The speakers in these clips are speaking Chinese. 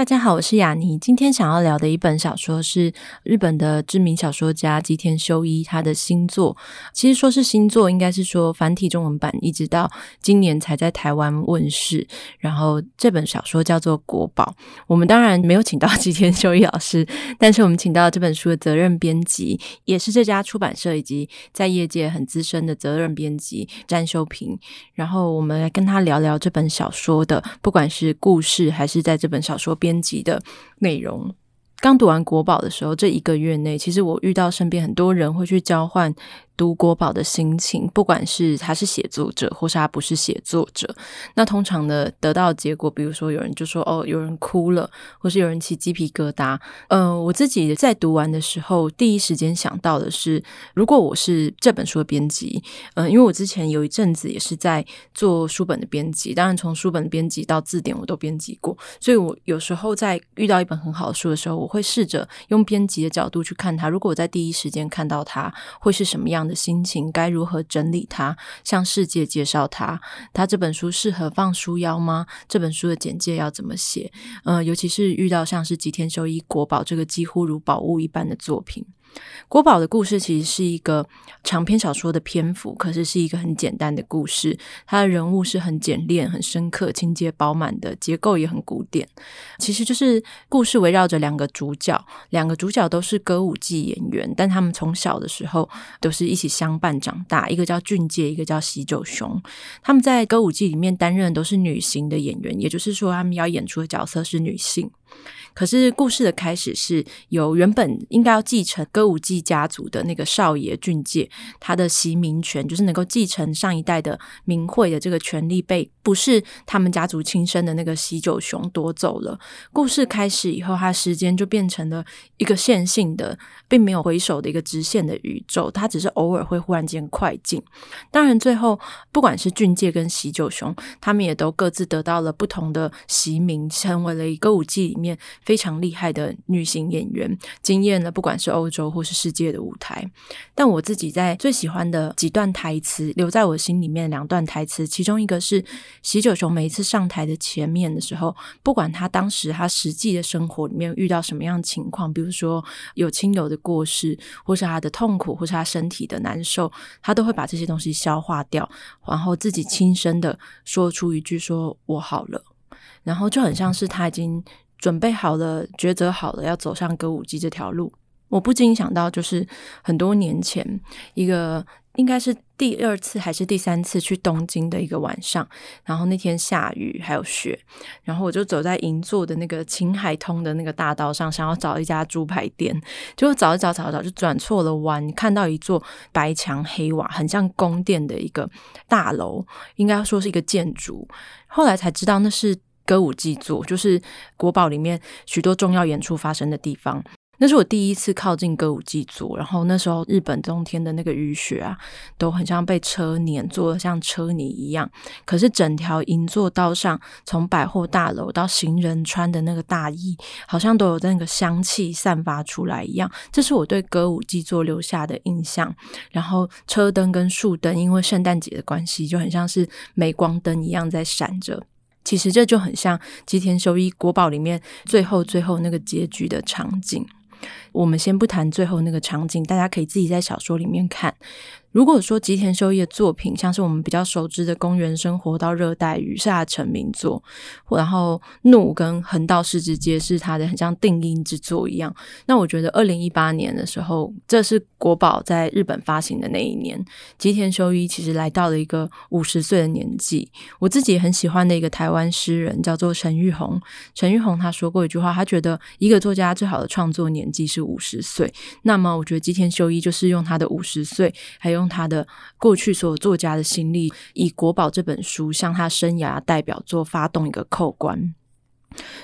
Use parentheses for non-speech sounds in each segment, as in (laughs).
大家好，我是雅妮。今天想要聊的一本小说是日本的知名小说家吉田修一他的新作。其实说是新作，应该是说繁体中文版一直到今年才在台湾问世。然后这本小说叫做《国宝》。我们当然没有请到吉田修一老师，但是我们请到这本书的责任编辑，也是这家出版社以及在业界很资深的责任编辑詹修平。然后我们来跟他聊聊这本小说的，不管是故事还是在这本小说编。级的内容。刚读完国宝的时候，这一个月内，其实我遇到身边很多人会去交换。读国宝的心情，不管是他是写作者，或是他不是写作者，那通常的得到的结果，比如说有人就说哦，有人哭了，或是有人起鸡皮疙瘩。嗯、我自己在读完的时候，第一时间想到的是，如果我是这本书的编辑，嗯、因为我之前有一阵子也是在做书本的编辑，当然从书本编辑到字典我都编辑过，所以我有时候在遇到一本很好的书的时候，我会试着用编辑的角度去看它。如果我在第一时间看到它，会是什么样的？心情该如何整理它，向世界介绍它？它这本书适合放书腰吗？这本书的简介要怎么写？嗯，尤其是遇到像是吉田修一国宝这个几乎如宝物一般的作品。国宝的故事其实是一个长篇小说的篇幅，可是是一个很简单的故事。它的人物是很简练、很深刻、情节饱满的，结构也很古典。其实就是故事围绕着两个主角，两个主角都是歌舞伎演员，但他们从小的时候都是一起相伴长大。一个叫俊介，一个叫喜久雄。他们在歌舞伎里面担任都是女性的演员，也就是说，他们要演出的角色是女性。可是故事的开始是由原本应该要继承歌舞伎家族的那个少爷俊介，他的袭名权就是能够继承上一代的名讳的这个权利被不是他们家族亲生的那个喜久雄夺走了。故事开始以后，他时间就变成了一个线性的，并没有回首的一个直线的宇宙，它只是偶尔会忽然间快进。当然，最后不管是俊介跟喜久雄，他们也都各自得到了不同的席名，成为了一个舞伎里面非常厉害的女性演员，惊艳了不管是欧洲或是世界的舞台。但我自己在最喜欢的几段台词，留在我心里面两段台词，其中一个是喜久雄每一次上台的前面的时候，不管他当时他实际的生活里面遇到什么样的情况，比如说有亲友的过世，或是他的痛苦，或是他身体的难受，他都会把这些东西消化掉，然后自己轻声的说出一句：“说我好了。”然后就很像是他已经。准备好了，抉择好了，要走上歌舞伎这条路。我不禁想到，就是很多年前，一个应该是第二次还是第三次去东京的一个晚上，然后那天下雨还有雪，然后我就走在银座的那个青海通的那个大道上，想要找一家猪排店，结果找一找找找就转错了弯，看到一座白墙黑瓦，很像宫殿的一个大楼，应该说是一个建筑，后来才知道那是。歌舞伎座就是国宝里面许多重要演出发生的地方。那是我第一次靠近歌舞伎座，然后那时候日本冬天的那个雨雪啊，都很像被车碾，做的像车泥一样。可是整条银座道上，从百货大楼到行人穿的那个大衣，好像都有那个香气散发出来一样。这是我对歌舞伎座留下的印象。然后车灯跟树灯，因为圣诞节的关系，就很像是镁光灯一样在闪着。其实这就很像吉田修一国宝里面最后最后那个结局的场景。我们先不谈最后那个场景，大家可以自己在小说里面看。如果说吉田修一的作品，像是我们比较熟知的《公园生活》到《热带雨》是他的成名作，然后《怒》跟《横道世之介》是他的很像定音之作一样。那我觉得二零一八年的时候，这是国宝在日本发行的那一年，吉田修一其实来到了一个五十岁的年纪。我自己很喜欢的一个台湾诗人叫做陈玉红，陈玉红他说过一句话，他觉得一个作家最好的创作年纪是五十岁。那么我觉得吉田修一就是用他的五十岁，还有用他的过去所有作家的心力，以国宝这本书向他生涯代表作发动一个扣关。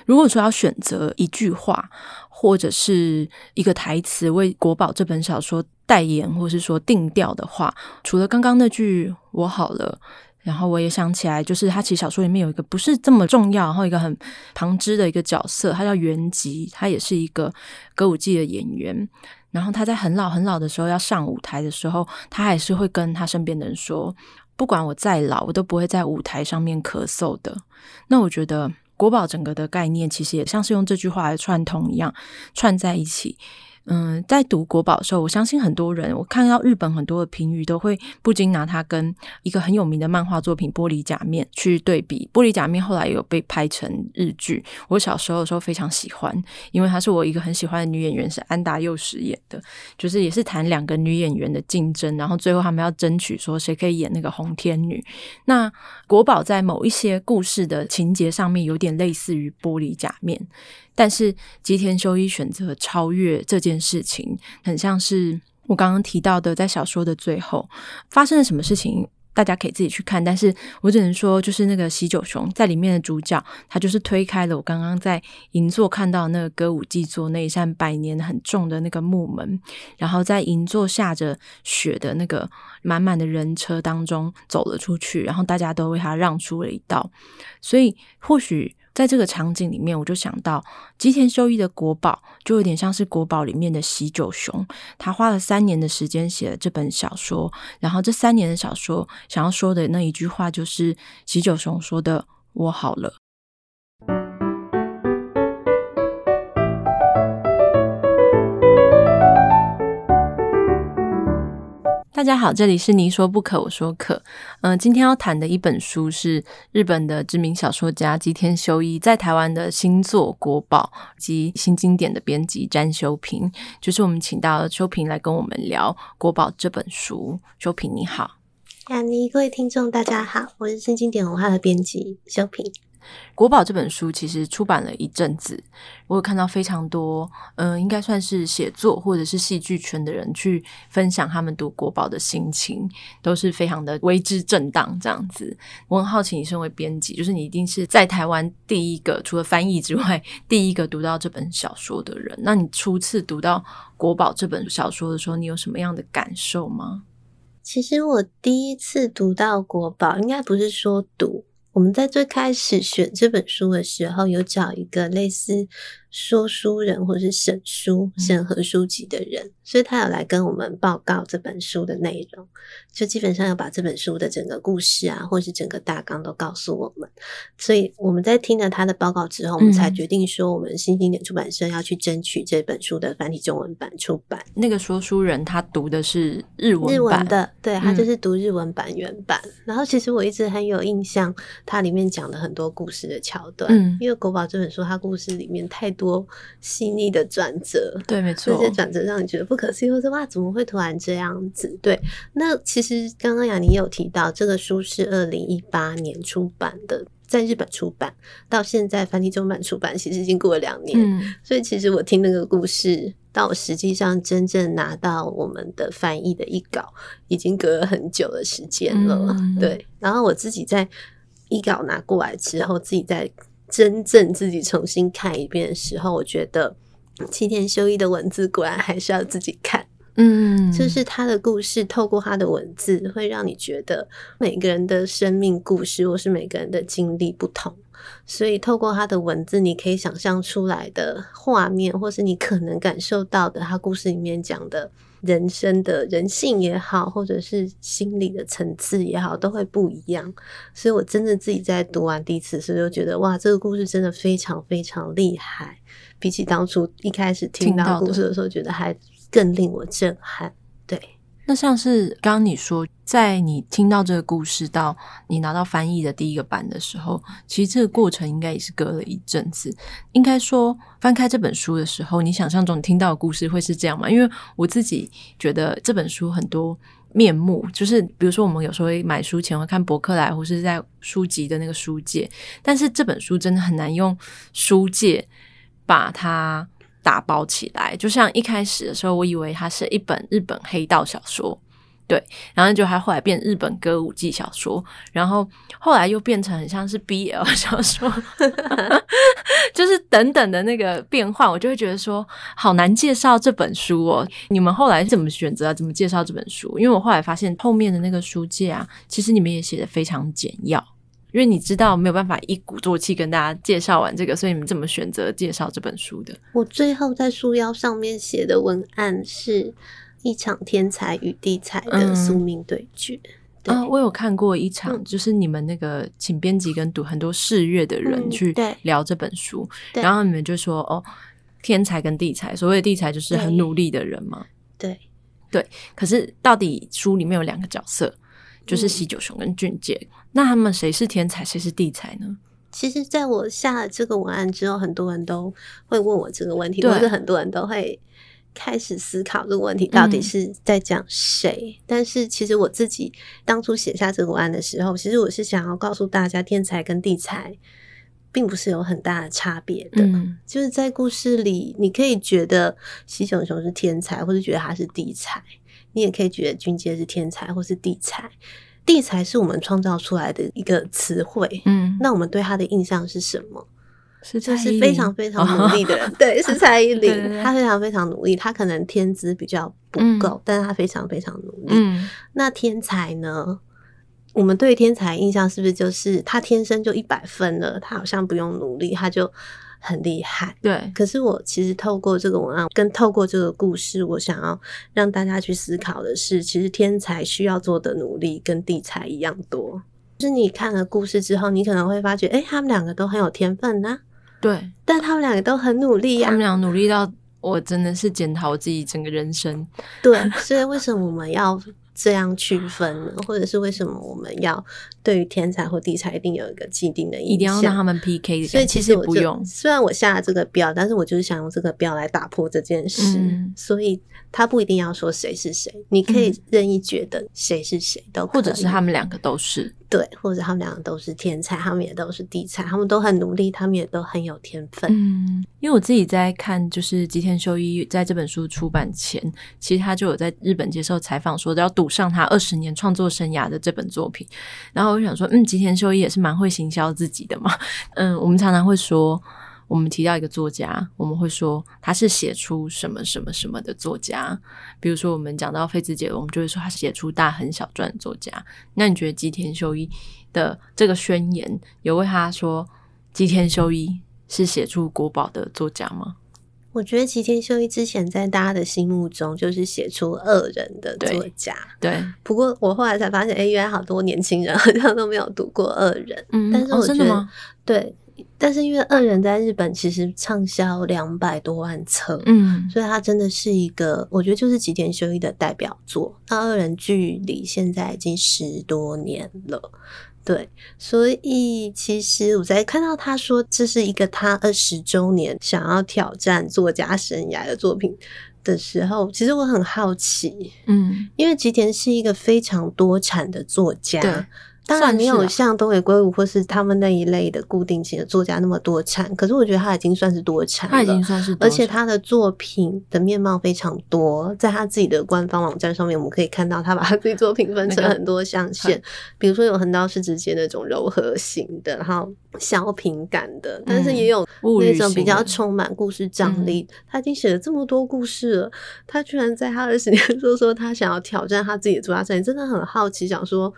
如果说要选择一句话或者是一个台词为国宝这本小说代言，或是说定调的话，除了刚刚那句“我好了”，然后我也想起来，就是他其实小说里面有一个不是这么重要，然后一个很旁支的一个角色，他叫元吉，他也是一个歌舞伎的演员。然后他在很老很老的时候要上舞台的时候，他还是会跟他身边的人说：“不管我再老，我都不会在舞台上面咳嗽的。”那我觉得。国宝整个的概念其实也像是用这句话来串通一样，串在一起。嗯，在读国宝的时候，我相信很多人，我看到日本很多的评语都会不禁拿它跟一个很有名的漫画作品《玻璃假面》去对比。《玻璃假面》后来有被拍成日剧，我小时候的时候非常喜欢，因为她是我一个很喜欢的女演员，是安达佑实演的，就是也是谈两个女演员的竞争，然后最后他们要争取说谁可以演那个红天女。那国宝在某一些故事的情节上面有点类似于《玻璃假面》。但是吉田修一选择超越这件事情，很像是我刚刚提到的，在小说的最后发生了什么事情，大家可以自己去看。但是我只能说，就是那个喜久雄在里面的主角，他就是推开了我刚刚在银座看到那个歌舞伎座那一扇百年很重的那个木门，然后在银座下着雪的那个满满的人车当中走了出去，然后大家都为他让出了一道。所以或许。在这个场景里面，我就想到吉田修一的国宝，就有点像是国宝里面的喜久雄。他花了三年的时间写了这本小说，然后这三年的小说想要说的那一句话，就是喜久雄说的：“我好了。”大家好，这里是你说不可，我说可。嗯、今天要谈的一本书是日本的知名小说家吉田修一在台湾的新作《国宝》及新经典的编辑詹修平，就是我们请到修平来跟我们聊《国宝》这本书。修平你好，雅尼，各位听众大家好，我是新经典文化的编辑修平。国宝这本书其实出版了一阵子，我有看到非常多，嗯、应该算是写作或者是戏剧圈的人去分享他们读国宝的心情，都是非常的为之震荡这样子。我很好奇，你身为编辑，就是你一定是在台湾第一个除了翻译之外，第一个读到这本小说的人。那你初次读到国宝这本小说的时候，你有什么样的感受吗？其实我第一次读到国宝，应该不是说读。我们在最开始选这本书的时候，有找一个类似说书人或是审书、审核书籍的人，所以他有来跟我们报告这本书的内容，就基本上要把这本书的整个故事啊，或是整个大纲都告诉我们。所以我们在听了他的报告之后，我们才决定说，我们新经典出版社要去争取这本书的繁体中文版出版。那个说书人他读的是日文版日文的，对，他就是读日文版原版。嗯、然后其实我一直很有印象，它里面讲的很多故事的桥段，嗯，因为国宝这本书，它故事里面太多。多细腻的转折，对，没错，这些转折让你觉得不可思议，或者哇，怎么会突然这样子？对，那其实刚刚雅尼有提到，这个书是二零一八年出版的，在日本出版，到现在繁体中版出版，其实已经过了两年。嗯，所以其实我听那个故事，到我实际上真正拿到我们的翻译的译稿，已经隔了很久的时间了。嗯，对，然后我自己在译稿拿过来之后，自己在。真正自己重新看一遍的时候，我觉得七田修一的文字果然还是要自己看。嗯，就是他的故事，透过他的文字，会让你觉得每个人的生命故事或是每个人的经历不同，所以透过他的文字，你可以想象出来的画面，或是你可能感受到的他故事里面讲的。人生的人性也好，或者是心理的层次也好，都会不一样。所以我真的自己在读完第一次时，就觉得哇，这个故事真的非常非常厉害。比起当初一开始听到故事的时候，觉得还更令我震撼。对。那像是刚刚你说，在你听到这个故事到你拿到翻译的第一个版的时候，其实这个过程应该也是隔了一阵子。应该说，翻开这本书的时候，你想象中听到的故事会是这样吗？因为我自己觉得这本书很多面目，就是比如说我们有时候会买书前会看博客来或是在书籍的那个书界，但是这本书真的很难用书界把它。打包起来，就像一开始的时候，我以为它是一本日本黑道小说，对，然后就还后来变日本歌舞伎小说，然后后来又变成很像是 BL 小说，(laughs) 就是等等的那个变换，我就会觉得说好难介绍这本书哦。你们后来怎么选择、啊、怎么介绍这本书？因为我后来发现后面的那个书介啊，其实你们也写的非常简要，因为你知道没有办法一鼓作气跟大家介绍完这个，所以你们怎么选择介绍这本书的？我最后在书腰上面写的文案是。一场天才与地才的宿命对决。嗯、对啊，我有看过一场，就是你们那个请编辑跟读很多试阅的人去聊这本书，嗯、然后你们就说哦，天才跟地才，所谓的地才就是很努力的人嘛。对对，可是到底书里面有两个角色，就是喜九雄跟俊介，嗯、那他们谁是天才，谁是地才呢？其实，在我下了这个文案之后，很多人都会问我这个问题，或者很多人都会。开始思考这个问题到底是在讲谁？嗯、但是其实我自己当初写下这个文案的时候，其实我是想要告诉大家，天才跟地才并不是有很大的差别的。嗯、就是在故事里，你可以觉得西熊熊是天才，或是觉得他是地才；你也可以觉得俊介是天才，或是地才。地才是我们创造出来的一个词汇。嗯，那我们对他的印象是什么？是就是非常非常努力的人，对，是蔡依 (laughs) 林，他非常非常努力，他可能天资比较不够，嗯、但是他非常非常努力。嗯、那天才呢？我们对天才印象是不是就是他天生就一百分了？他好像不用努力，他就很厉害。对。可是我其实透过这个文案，跟透过这个故事，我想要让大家去思考的是，其实天才需要做的努力跟地才一样多。就是你看了故事之后，你可能会发觉，哎、欸，他们两个都很有天分呢、啊。对，但他们两个都很努力呀、啊。他们俩努力到我真的是检讨我自己整个人生。对，所以为什么我们要这样区分呢？或者是为什么我们要对于天才或地才一定有一个既定的印象？一定要让他们 PK？所以其实不用。虽然我下了这个标，但是我就是想用这个标来打破这件事。嗯、所以他不一定要说谁是谁，你可以任意觉得谁是谁都或者是他们两个都是。对，或者他们两个都是天才，他们也都是地才，他们都很努力，他们也都很有天分。嗯，因为我自己在看，就是吉田修一在这本书出版前，其实他就有在日本接受采访，说要赌上他二十年创作生涯的这本作品。然后我想说，嗯，吉田修一也是蛮会行销自己的嘛。嗯，我们常常会说。我们提到一个作家，我们会说他是写出什么什么什么的作家。比如说，我们讲到废之姐，我们就会说他写出大亨小传作家。那你觉得吉田修一的这个宣言有为他说吉田修一是写出国宝的作家吗？我觉得吉田修一之前在大家的心目中就是写出恶人的作家。对。对，不过我后来才发现，哎，原来好多年轻人好像都没有读过恶人。嗯，但是我觉得？对。但是因为恶人在日本其实畅销两百多万册，嗯，所以它真的是一个，我觉得就是吉田修一的代表作。那恶人距离现在已经十多年了，对，所以其实我在看到他说这是一个他二十周年想要挑战作家生涯的作品的时候，其实我很好奇，嗯，因为吉田是一个非常多产的作家。当然没有像东野圭吾或是他们那一类的固定型的作家那么多产，可是我觉得他已经算是多产了，他已经算是多，而且他的作品的面貌非常多，在他自己的官方网站上面，我们可以看到他把他自己作品分成很多象限，那个、比如说有横刀是直接那种柔和型的，然后小品感的，但是也有那种比较充满故事张力。他已经写了这么多故事了，他居然在他二十年 (laughs) 说说他想要挑战他自己的作家生涯，真的很好奇，想说。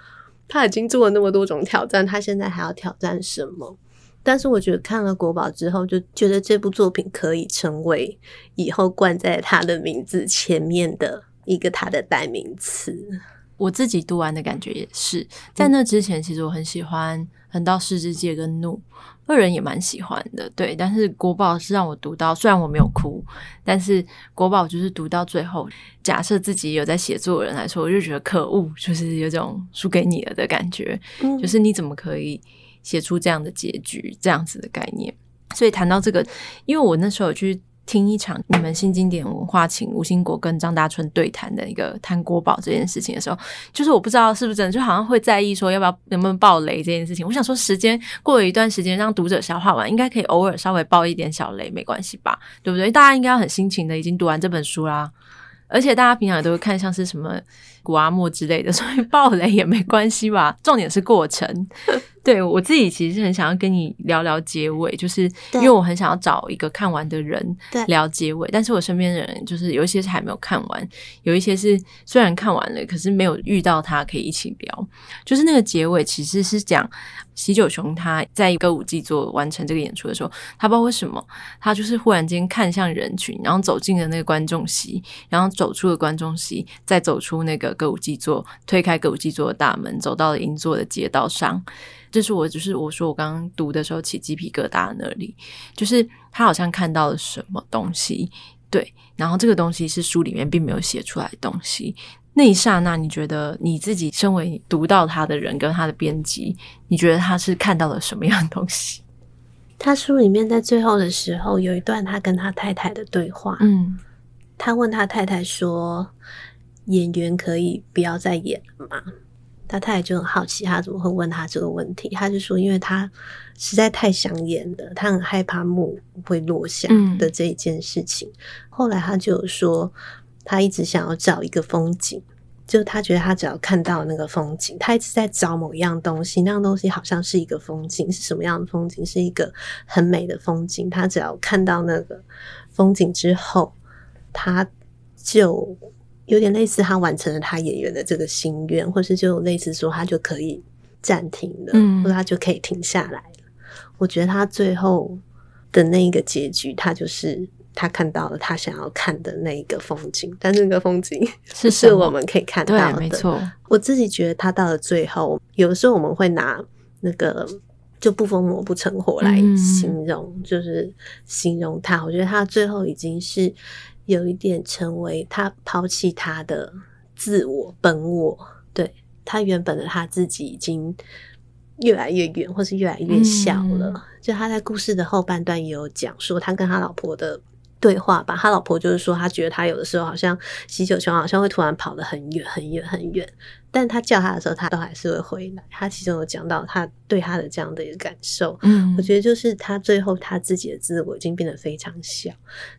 他已经做了那么多种挑战，他现在还要挑战什么？但是我觉得看了国宝之后，就觉得这部作品可以成为以后冠在他的名字前面的一个他的代名词。我自己读完的感觉也是，在那之前，其实我很喜欢横刀世之介跟怒。个人也蛮喜欢的，对，但是国宝是让我读到，虽然我没有哭，但是国宝就是读到最后，假设自己有在写作的人来说，我就觉得可恶，就是有种输给你了的感觉，嗯、就是你怎么可以写出这样的结局，这样子的概念。所以谈到这个，因为我那时候有去。听一场你们新经典文化请吴兴国跟张大春对谈的一个谈国宝这件事情的时候，就是我不知道是不是真的，就好像会在意说要不要能不能爆雷这件事情。我想说，时间过了一段时间，让读者消化完，应该可以偶尔稍微爆一点小雷，没关系吧？对不对？大家应该很辛勤的已经读完这本书啦。而且大家平常也都会看像是什么古阿莫之类的，所以爆雷也没关系吧。重点是过程。对，我自己其实很想要跟你聊聊结尾，就是因为我很想要找一个看完的人聊结尾。但是我身边的人就是有一些是还没有看完，有一些是虽然看完了，可是没有遇到他可以一起聊。就是那个结尾其实是讲喜九雄他在歌舞伎座完成这个演出的时候，他不知道为什么，他就是忽然间看向人群，然后走进了那个观众席，然后走出了观众席，再走出那个歌舞伎座，推开歌舞伎座的大门，走到了银座的街道上。这是我，就是我说我刚刚读的时候起鸡皮疙瘩那里，就是他好像看到了什么东西，对，然后这个东西是书里面并没有写出来的东西。那一刹那，你觉得你自己身为读到他的人跟他的编辑，你觉得他是看到了什么样的东西？(laughs) 他书里面在最后的时候有一段他跟他太太的对话，嗯，他问他太太说：“演员可以不要再演了吗？”他太太就很好奇，他怎么会问他这个问题？他就说，因为他实在太想演了，他很害怕幕会落下的这一件事情。嗯、后来他就有说，他一直想要找一个风景，就他觉得他只要看到那个风景，他一直在找某一样东西，那样东西好像是一个风景，是什么样的风景？是一个很美的风景。他只要看到那个风景之后，他就。有点类似他完成了他演员的这个心愿，或是就类似说他就可以暂停了，嗯，或者他就可以停下来了。我觉得他最后的那一个结局，他就是他看到了他想要看的那一个风景，但是那个风景是 (laughs) 是我们可以看到的，对，没错。我自己觉得他到了最后，有的时候我们会拿那个就不疯魔不成活来形容，嗯，就是形容他。我觉得他最后已经是。有一点成为他抛弃他的自我本我，对，他原本的他自己已经越来越远，或是越来越小了。嗯、就他在故事的后半段也有讲说，他跟他老婆的对话吧。他老婆就是说，他觉得他有的时候好像喜久雄好像会突然跑得很远很远很远，但他叫他的时候，他都还是会回来。他其中有讲到他对他的这样的一个感受。嗯，我觉得就是他最后他自己的自我已经变得非常小，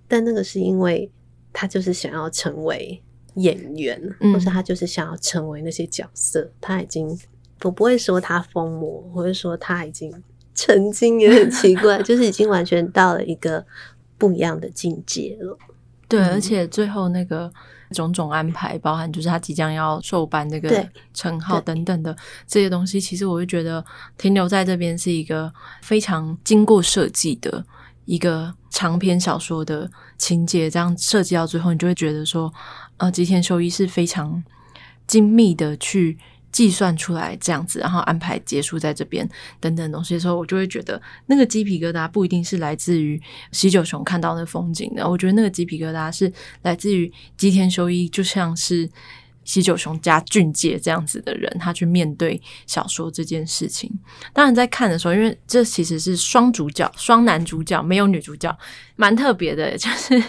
但那个是因为。他就是想要成为演员，嗯、或是他就是想要成为那些角色。他已经，我不会说他疯魔，我会说他已经曾经也很奇怪，(laughs) 就是已经完全到了一个不一样的境界了。对，嗯、而且最后那个种种安排，包含就是他即将要受颁那个称号等等的这些东西，其实我会觉得停留在这边是一个非常经过设计的。一个长篇小说的情节，这样设计到最后，你就会觉得说，呃，吉田修一是非常精密的去计算出来这样子，然后安排结束在这边等等东西的时候，我就会觉得那个鸡皮疙瘩不一定是来自于喜久雄看到那风景的，我觉得那个鸡皮疙瘩是来自于吉田修一，就像是。喜九雄加俊介这样子的人，他去面对小说这件事情。当然，在看的时候，因为这其实是双主角、双男主角，没有女主角，蛮特别的。(laughs) 就是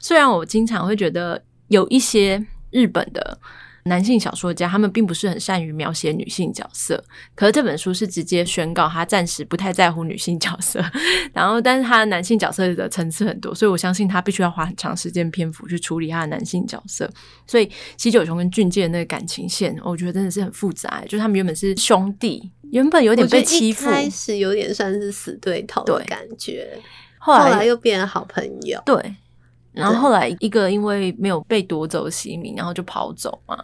虽然我经常会觉得有一些日本的。男性小说家他们并不是很善于描写女性角色，可是这本书是直接宣告他暂时不太在乎女性角色，(laughs) 然后但是他的男性角色的层次很多，所以我相信他必须要花很长时间篇幅去处理他的男性角色。所以喜久雄跟俊介的那个感情线，我觉得真的是很复杂，就是他们原本是兄弟，原本有点被欺负，开始有点算是死对头的感觉，后来，后来又变成好朋友，对。然后后来一个因为没有被夺走席名，然后就跑走嘛。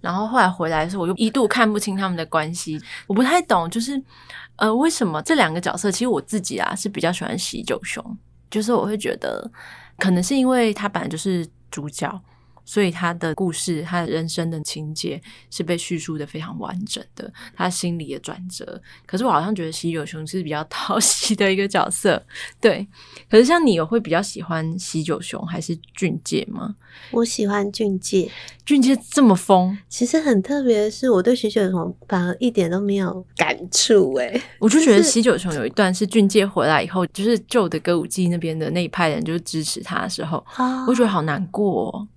然后后来回来的时候，我又一度看不清他们的关系。我不太懂，就是呃，为什么这两个角色？其实我自己啊是比较喜欢喜九雄，就是我会觉得可能是因为他本来就是主角。所以他的故事，他的人生的情节是被叙述的非常完整的，他心里的转折。可是我好像觉得喜九雄是比较 (laughs) 讨喜的一个角色，对。可是像你有会比较喜欢喜九雄还是俊介吗？我喜欢俊介，俊介这么疯。其实很特别的是，我对喜九雄反而一点都没有感触诶。我就觉得喜九雄有一段是俊介回来以后，就是旧的歌舞伎那边的那一派人就支持他的时候，哦、我觉得好难过哦。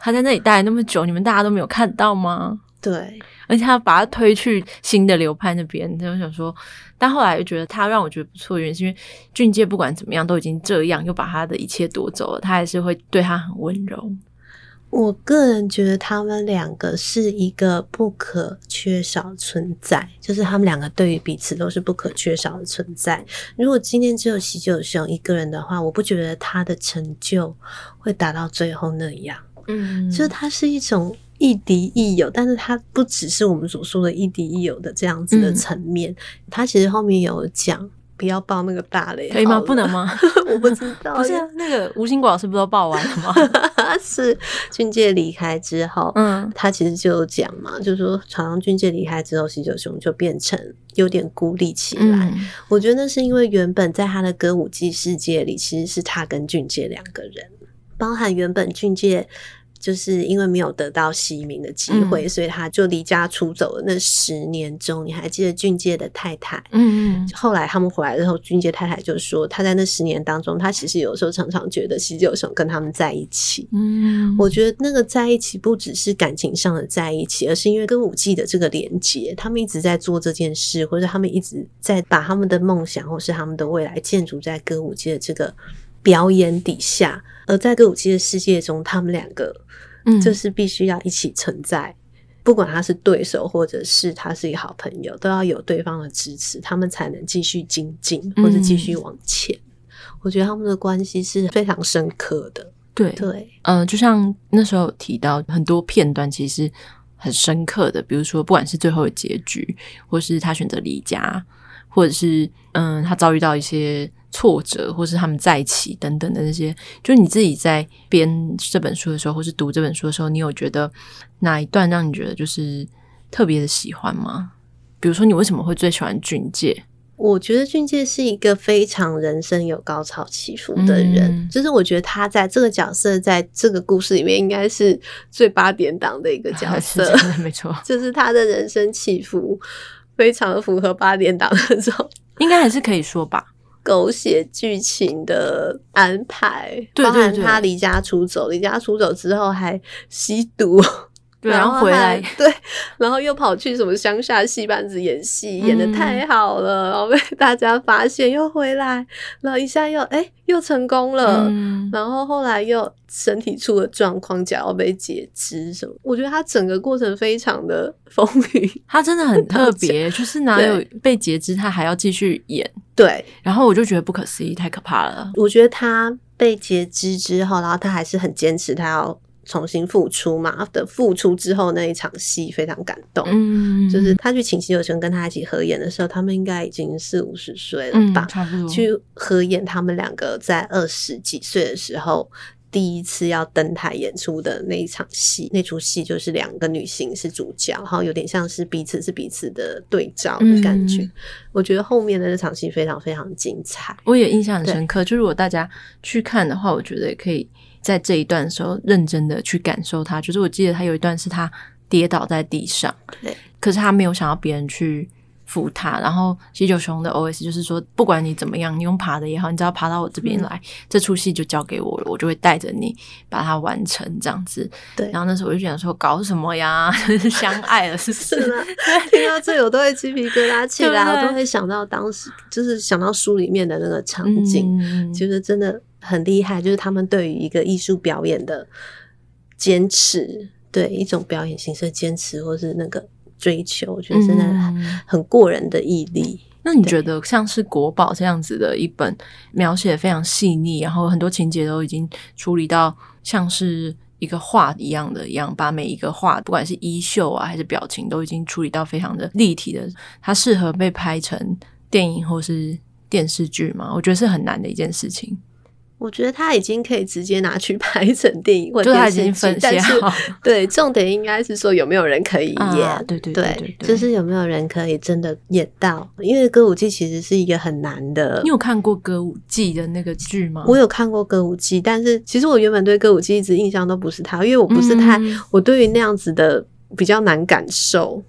他在那里待了那么久，你们大家都没有看到吗？对，而且他把他推去新的流派那边，他就想说，但后来又觉得他让我觉得不错的原因，是因为俊介不管怎么样都已经这样，又把他的一切夺走了，他还是会对他很温柔。我个人觉得他们两个是一个不可缺少存在，就是他们两个对于彼此都是不可缺少的存在。如果今天只有喜久雄一个人的话，我不觉得他的成就会达到最后那样。嗯，就是它是一种亦敌亦友，但是它不只是我们所说的亦敌亦友的这样子的层面。它其实后面有讲。不要爆那个大雷，可以吗？不能吗？(laughs) 我不知道。(laughs) 不是那个吴兴国老师不都爆完了吗？(laughs) 是俊介离开之后，嗯，他其实就有讲嘛，就是说，好像俊介离开之后，喜九雄就变成有点孤立起来。嗯、我觉得那是因为原本在他的歌舞伎世界里，其实是他跟俊介两个人，包含原本俊介。就是因为没有得到袭名的机会，嗯、所以他就离家出走了。那十年中，你还记得俊介的太太？嗯，后来他们回来之后，俊介太太就说，他在那十年当中，他其实有时候常常觉得喜久雄跟他们在一起。嗯，我觉得那个在一起不只是感情上的在一起，而是因为歌舞伎的这个连接，他们一直在做这件事，或者他们一直在把他们的梦想或是他们的未来建筑在歌舞伎的这个表演底下。而在歌舞伎的世界中，他们两个。嗯，就是必须要一起存在，不管他是对手，或者是他是一个好朋友，都要有对方的支持，他们才能继续精进，或者继续往前。嗯、我觉得他们的关系是非常深刻的。对对，嗯、呃，就像那时候提到很多片段，其实很深刻的，比如说不管是最后的结局，或是他选择离家，或者是嗯，他遭遇到一些。挫折，或是他们在一起等等的那些，就是你自己在编这本书的时候，或是读这本书的时候，你有觉得哪一段让你觉得就是特别的喜欢吗？比如说，你为什么会最喜欢俊介？我觉得俊介是一个非常人生有高潮起伏的人，嗯、就是我觉得他在这个角色，在这个故事里面，应该是最八点档的一个角色，(laughs) 没错，就是他的人生起伏非常符合八点档的那种，应该还是可以说吧。狗血剧情的安排，对对对，包含他离家出走，离家出走之后还吸毒，对，然后回来，(laughs) 对，然后又跑去什么乡下戏班子演戏，嗯、演的太好了，然后被 (laughs) 大家发现，又回来，然后一下又哎、欸、又成功了，嗯、然后后来又身体出了状况，脚要被截肢什么，我觉得他整个过程非常的 (laughs) 风雨，他真的很特别，就是哪有被截肢，他还要继续演。对，然后我就觉得不可思议，太可怕了。我觉得他被截肢之后，然后他还是很坚持，他要重新复出嘛。的复出之后那一场戏非常感动，嗯，就是他去请喜久雄跟他一起合演的时候，他们应该已经四五十岁了吧，嗯，差不多。去合演他们两个在二十几岁的时候。第一次要登台演出的那一场戏，那出戏就是两个女性是主角，然后有点像是彼此是彼此的对照的感觉。嗯、我觉得后面的那场戏非常非常精彩，我也印象很深刻。就如果大家去看的话，我觉得也可以在这一段的时候认真的去感受它。就是我记得他有一段是他跌倒在地上，对，可是他没有想要别人去。扶他，然后喜九雄的 OS 就是说，不管你怎么样，你用爬的也好，你只要爬到我这边来，嗯、这出戏就交给我了，我就会带着你把它完成这样子。对，然后那时候我就想说，搞什么呀？(laughs) 相爱了是不是？是？听到这，我都会鸡皮疙瘩起来，我都会想到当时，就是想到书里面的那个场景，嗯、就是真的很厉害，就是他们对于一个艺术表演的坚持，对一种表演形式的坚持，或是那个。追求，我觉得真的很过人的毅力。嗯、那你觉得像是国宝这样子的一本，描写非常细腻，然后很多情节都已经处理到像是一个画一样的一样，把每一个画，不管是衣袖啊还是表情，都已经处理到非常的立体的，它适合被拍成电影或是电视剧吗？我觉得是很难的一件事情。我觉得他已经可以直接拿去拍成电影或者电视剧，但是 (laughs) 对重点应该是说有没有人可以演，啊、对对对，就是有没有人可以真的演到，因为歌舞伎其实是一个很难的。你有看过歌舞伎的那个剧吗？我有看过歌舞伎，但是其实我原本对歌舞伎一直印象都不是他，因为我不是太，嗯、我对于那样子的比较难感受。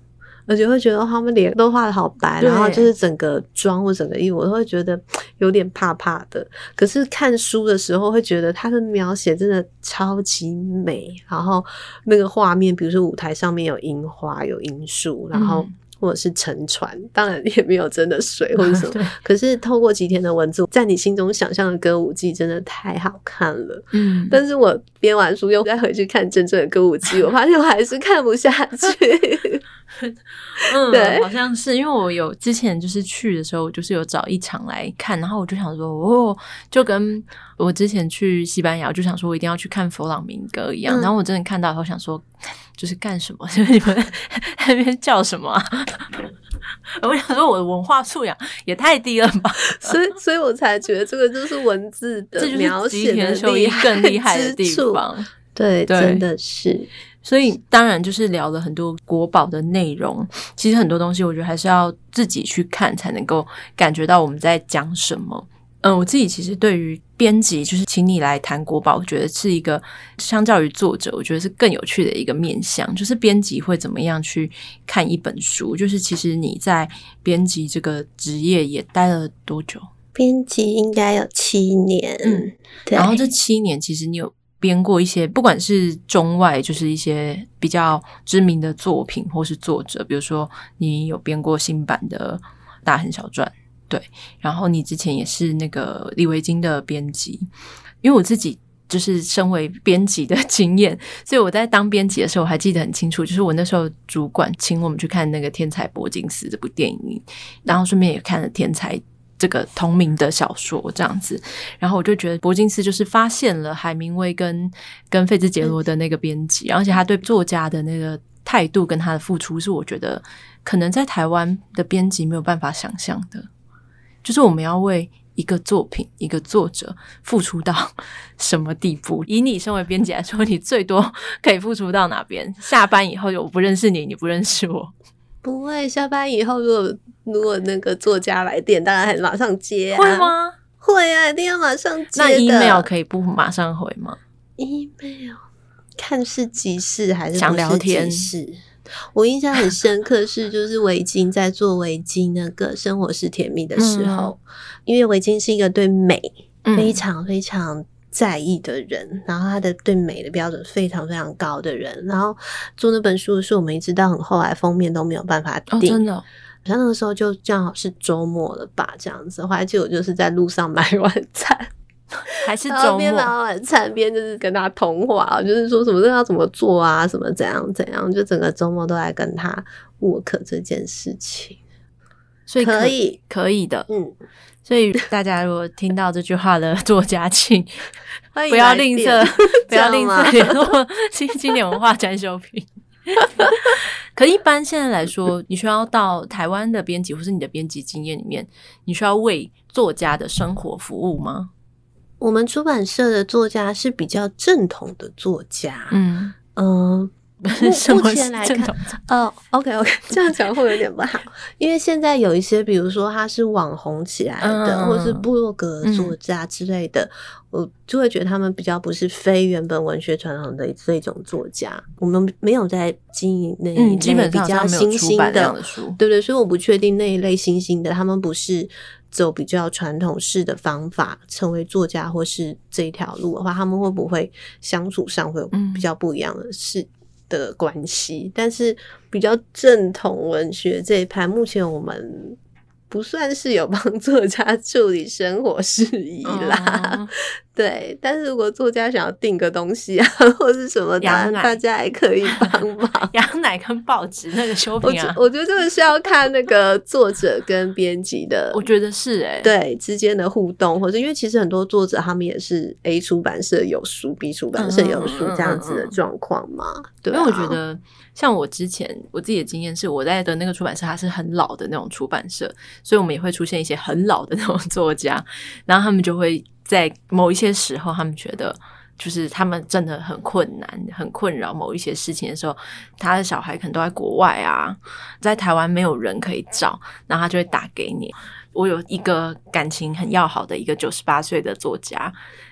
而且会觉得他们脸都画的好白，然后就是整个妆或整个衣服，我都会觉得有点怕怕的。可是看书的时候会觉得他的描写真的超级美，然后那个画面，比如说舞台上面有樱花、有樱树，然后或者是沉船，当然也没有真的水或者什么。(laughs) 可是透过吉田的文字，在你心中想象的歌舞伎真的太好看了。嗯，但是我编完书又再回去看真正的歌舞伎，我发现我还是看不下去。(laughs) 嗯，对，好像是因为我有之前就是去的时候，就是有找一场来看，然后我就想说，哦，就跟我之前去西班牙，我就想说我一定要去看佛朗明哥一样。嗯、然后我真的看到以后想说，就是干什么？(laughs) 就是你们那边叫什么、啊？(laughs) 我想说我的文化素养也太低了吧？(laughs) 所以，所以我才觉得这个就是文字的描写的更厉害的地方。对，对真的是。所以当然就是聊了很多国宝的内容，其实很多东西我觉得还是要自己去看才能够感觉到我们在讲什么。嗯，我自己其实对于编辑，就是请你来谈国宝，我觉得是一个相较于作者，我觉得是更有趣的一个面向。就是编辑会怎么样去看一本书？就是其实你在编辑这个职业也待了多久？编辑应该有七年，嗯，对。然后这七年其实你有。编过一些，不管是中外，就是一些比较知名的作品，或是作者，比如说你有编过新版的《大亨小传》，对，然后你之前也是那个李维京的编辑，因为我自己就是身为编辑的 (laughs) 经验，所以我在当编辑的时候，我还记得很清楚，就是我那时候主管请我们去看那个《天才柏金斯》这部电影，然后顺便也看了《天才》。这个同名的小说这样子，然后我就觉得柏金斯就是发现了海明威跟跟费兹杰罗的那个编辑，而且他对作家的那个态度跟他的付出，是我觉得可能在台湾的编辑没有办法想象的，就是我们要为一个作品、一个作者付出到什么地步？以你身为编辑来说，你最多可以付出到哪边？下班以后我不认识你，你不认识我。不会，下班以后如果如果那个作家来电，当然还马上接啊。会吗？会啊，一定要马上接。那 email 可以不马上回吗？email 看是急事还是想聊天？我印象很深刻是，就是维京在做维京那个生活是甜蜜的时候，嗯、因为维京是一个对美非常非常。在意的人，然后他的对美的标准非常非常高的人，然后做那本书的时候，我们一直到很后来封面都没有办法定。哦，真的，好像那个时候就正好是周末了吧，这样子。后来就我就是在路上买晚餐，(laughs) 还是周末边买晚餐边就是跟他通话，就是说什么要怎么做啊，什么怎样怎样，就整个周末都在跟他 work 这件事情。所以可，可以可以的，嗯。所以大家如果听到这句话的作家，请 (laughs) 不要吝啬，(laughs) 不要吝啬联络新经典文化展修平。可一般现在来说，你需要到台湾的编辑，或是你的编辑经验里面，你需要为作家的生活服务吗？我们出版社的作家是比较正统的作家，嗯嗯。呃 (laughs) 目前来看，哦，OK OK，(laughs) 这样讲会有点不好，因为现在有一些，比如说他是网红起来的，嗯、或者是部落格作家之类的，嗯、我就会觉得他们比较不是非原本文学传统的这种作家。我们没有在经营那一类比较新兴的，的书，对，不对，所以我不确定那一类新兴的，他们不是走比较传统式的方法成为作家，或是这一条路的话，他们会不会相处上会有比较不一样的事？的关系，但是比较正统文学这一派，目前我们不算是有帮作家 (laughs) 处理生活事宜啦。嗯对，但是如果作家想要订个东西啊，(laughs) 或是什么的，大家也可以帮 (laughs) 忙。羊奶跟报纸那个修平啊，我觉得这个是要看那个作者跟编辑的，我觉得是诶、欸、对之间的互动，或者因为其实很多作者他们也是 A 出版社有书，B 出版社有书这样子的状况嘛。嗯嗯嗯嗯对、啊，因为我觉得像我之前我自己的经验是，我在的那个出版社它是很老的那种出版社，所以我们也会出现一些很老的那种作家，然后他们就会。在某一些时候，他们觉得就是他们真的很困难、很困扰某一些事情的时候，他的小孩可能都在国外啊，在台湾没有人可以找，然后他就会打给你。我有一个感情很要好的一个九十八岁的作家，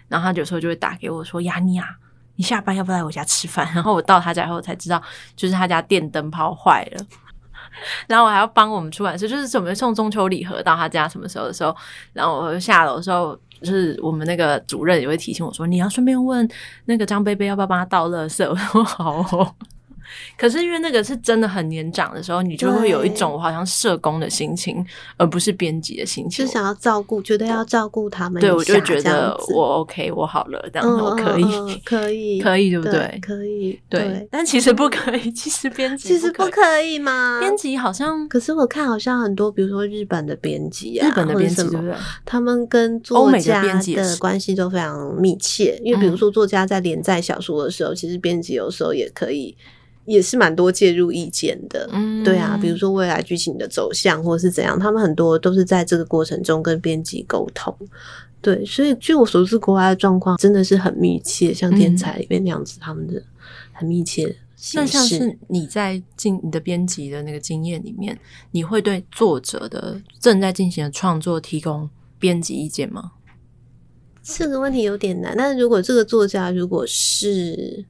然后他有时候就会打给我说：“雅尼啊，你下班要不要来我家吃饭？”然后我到他家以后才知道，就是他家电灯泡坏了，(laughs) 然后我还要帮我们出版社，就是准备送中秋礼盒到他家什么时候的时候，然后我下楼的时候。就是我们那个主任也会提醒我说，你要顺便问那个张贝贝要不要帮他倒垃圾。我说好哦，可是因为那个是真的很年长的时候，你就会有一种我好像社工的心情，而不是编辑的心情，就想要照顾，觉得要照顾他们。对，我就觉得我 OK，我好了，这样子我可以，可以，可以，对不对？可以，对。但其实不可以，其实编辑其实不可以吗？编辑好像，可是我看好像很多，比如说日本的编辑啊，日本的编辑对不对？他们跟作家的关系都非常密切，因为比如说作家在连载小说的时候，其实编辑有时候也可以。也是蛮多介入意见的，嗯，对啊，比如说未来剧情的走向或者是怎样，他们很多都是在这个过程中跟编辑沟通，对，所以据我所知，国外的状况真的是很密切，像天才里面那样子，他们的很密切。那像是你在进你的编辑的那个经验里面，你会对作者的正在进行的创作提供编辑意见吗？这个问题有点难，但是如果这个作家如果是。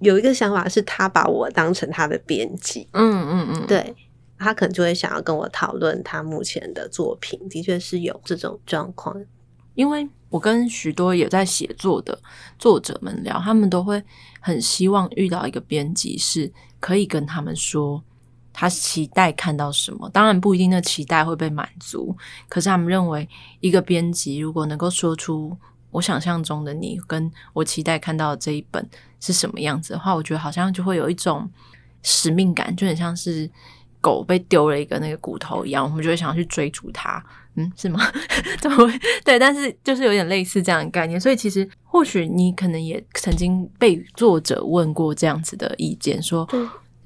有一个想法是，他把我当成他的编辑，嗯嗯嗯，对，他可能就会想要跟我讨论他目前的作品，的确是有这种状况。因为我跟许多有在写作的作者们聊，他们都会很希望遇到一个编辑，是可以跟他们说他期待看到什么。当然不一定，那期待会被满足，可是他们认为一个编辑如果能够说出。我想象中的你，跟我期待看到的这一本是什么样子的话，我觉得好像就会有一种使命感，就很像是狗被丢了一个那个骨头一样，我们就会想要去追逐它。嗯，是吗？(laughs) 对，对，但是就是有点类似这样的概念。所以其实或许你可能也曾经被作者问过这样子的意见，说。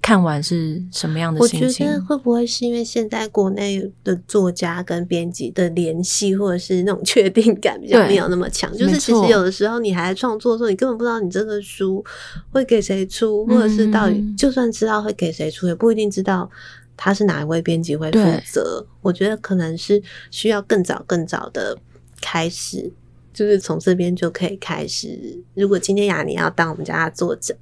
看完是什么样的心情？我觉得会不会是因为现在国内的作家跟编辑的联系，或者是那种确定感比较没有那么强？就是其实有的时候你还在创作的时候，你根本不知道你这个书会给谁出，或者是到底就算知道会给谁出，也不一定知道他是哪一位编辑会负责。我觉得可能是需要更早、更早的开始，就是从这边就可以开始。如果今天雅尼要当我们家的作者。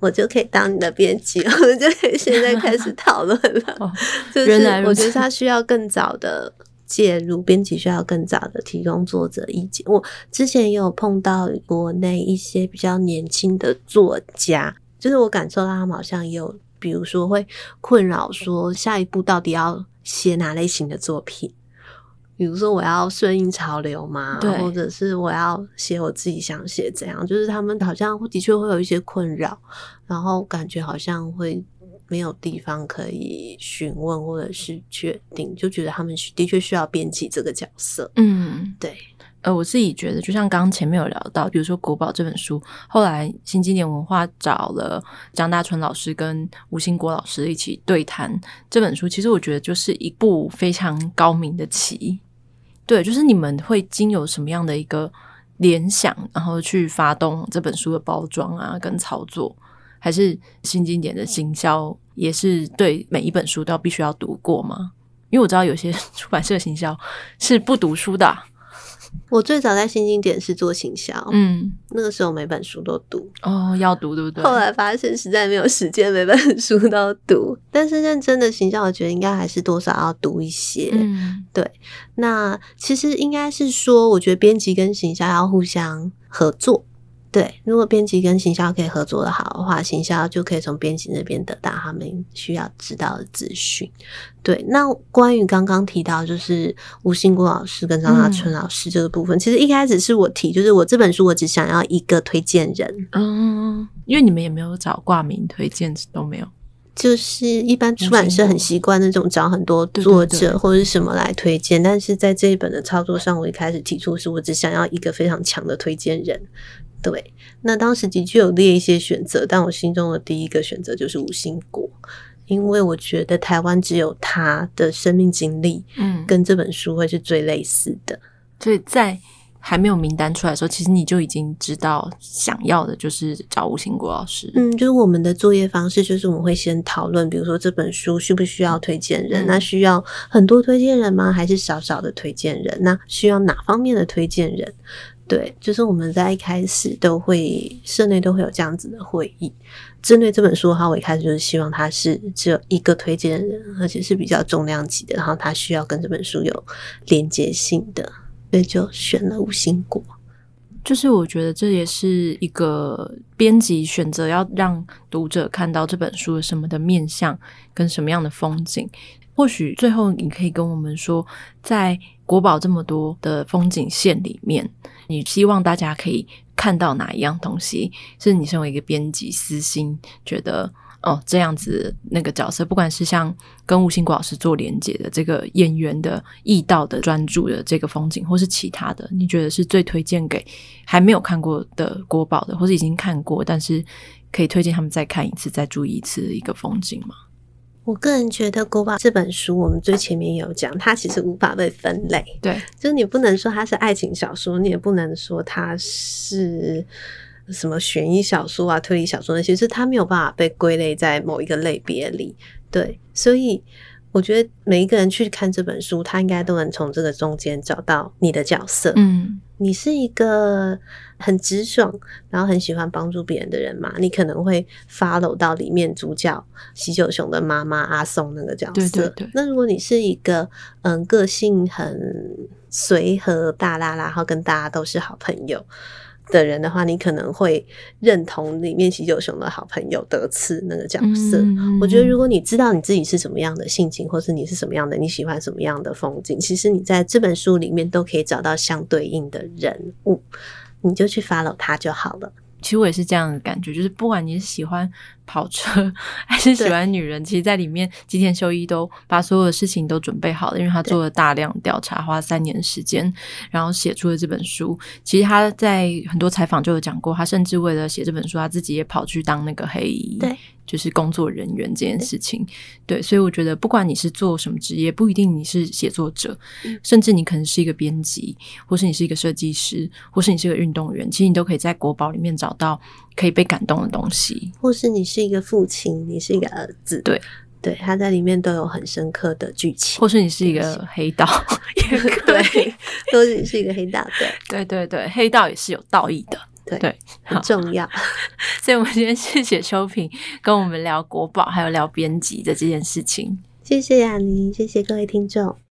我就可以当你的编辑，我们就可以现在开始讨论了。(laughs) 哦、(laughs) 就是我觉得他需要更早的介入，编辑需要更早的提供作者意见。我之前也有碰到国内一些比较年轻的作家，就是我感受到他们好像也有，比如说会困扰说下一步到底要写哪类型的作品。比如说，我要顺应潮流嘛，对，或者是我要写我自己想写怎样，就是他们好像的确会有一些困扰，然后感觉好像会没有地方可以询问或者是确定，就觉得他们的确需要编辑这个角色。嗯，对。呃，我自己觉得，就像刚刚前面有聊到，比如说《国宝》这本书，后来新经典文化找了张大春老师跟吴兴国老师一起对谈这本书，其实我觉得就是一部非常高明的棋。对，就是你们会经由什么样的一个联想，然后去发动这本书的包装啊，跟操作，还是新经典的行销也是对每一本书都要必须要读过吗？因为我知道有些 (laughs) 出版社行销是不读书的啊。我最早在新经典是做行销，嗯，那个时候每本书都读哦，要读对不对？后来发现实在没有时间，每本 (laughs) 书都读。但是认真的行销，我觉得应该还是多少要读一些。嗯，对。那其实应该是说，我觉得编辑跟行销要互相合作。对，如果编辑跟行销可以合作的好的话，行销就可以从编辑那边得到他们需要知道的资讯。对，那关于刚刚提到就是吴兴国老师跟张大春老师这个部分，嗯、其实一开始是我提，就是我这本书我只想要一个推荐人，嗯，因为你们也没有找挂名推荐都没有，就是一般出版社很习惯那种找很多作者或者是什么来推荐，但是在这一本的操作上，我一开始提出是我只想要一个非常强的推荐人。对，那当时的确有列一些选择，但我心中的第一个选择就是吴兴国，因为我觉得台湾只有他的生命经历，嗯，跟这本书会是最类似的。嗯，所以在还没有名单出来的时候，其实你就已经知道想要的就是找吴兴国老师。嗯，就是我们的作业方式，就是我们会先讨论，比如说这本书需不需要推荐人？嗯，那需要很多推荐人吗？还是少少的推荐人？那需要哪方面的推荐人？对，就是我们在一开始都会社内都会有这样子的会议，针对这本书的话，我一开始就是希望它是只有一个推荐人，而且是比较重量级的，然后它需要跟这本书有连接性的，所以就选了吴兴国。就是我觉得这也是一个编辑选择要让读者看到这本书什么的面相跟什么样的风景。或许最后你可以跟我们说，在国宝这么多的风景线里面，你希望大家可以看到哪一样东西？是你身为一个编辑私心觉得。哦，这样子那个角色，不管是像跟吴兴国老师做连接的这个演员的意道的专注的这个风景，或是其他的，你觉得是最推荐给还没有看过的国宝的，或是已经看过，但是可以推荐他们再看一次、再注意一次的一个风景吗？我个人觉得《国宝》这本书，我们最前面也有讲，它其实无法被分类。对，就是你不能说它是爱情小说，你也不能说它是。什么悬疑小说啊、推理小说那些，其实它没有办法被归类在某一个类别里。对，所以我觉得每一个人去看这本书，他应该都能从这个中间找到你的角色。嗯，你是一个很直爽，然后很喜欢帮助别人的人嘛？你可能会 follow 到里面主角喜九雄的妈妈阿松那个角色。对对对。那如果你是一个嗯个性很随和大啦啦，然后跟大家都是好朋友的人的话，你可能会认同里面喜久雄的好朋友德次那个角色。嗯。我觉得，如果你知道你自己是什么样的性情，或是你是什么样的，你喜欢什么样的风景，其实你在这本书里面都可以找到相对应的人物，你就去 follow 他就好了。其实我也是这样的感觉，就是不管你是喜欢跑车 (laughs) 还是喜欢女人，其实在里面吉田修一都把所有的事情都准备好了，因为他做了大量调查，花三年时间，然后写出了这本书。其实他在很多采访就有讲过，他甚至为了写这本书，他自己也跑去当那个黑衣。对。就是工作人员这件事情，对，所以我觉得不管你是做什么职业，不一定你是写作者，甚至你可能是一个编辑，或是你是一个设计师，或是你是一个运动员，其实你都可以在国宝里面找到可以被感动的东西。或是你是一个父亲，你是一个儿子，对对，他在里面都有很深刻的剧情。或是你是一个黑道，(laughs) 也可以对，或是你是一个黑道，对对对对，黑道也是有道义的。对，对，很重要。(laughs) 所以，我们今天谢谢秋萍跟我们聊国宝，还有聊编辑的这件事情。谢谢雅妮，谢谢各位听众。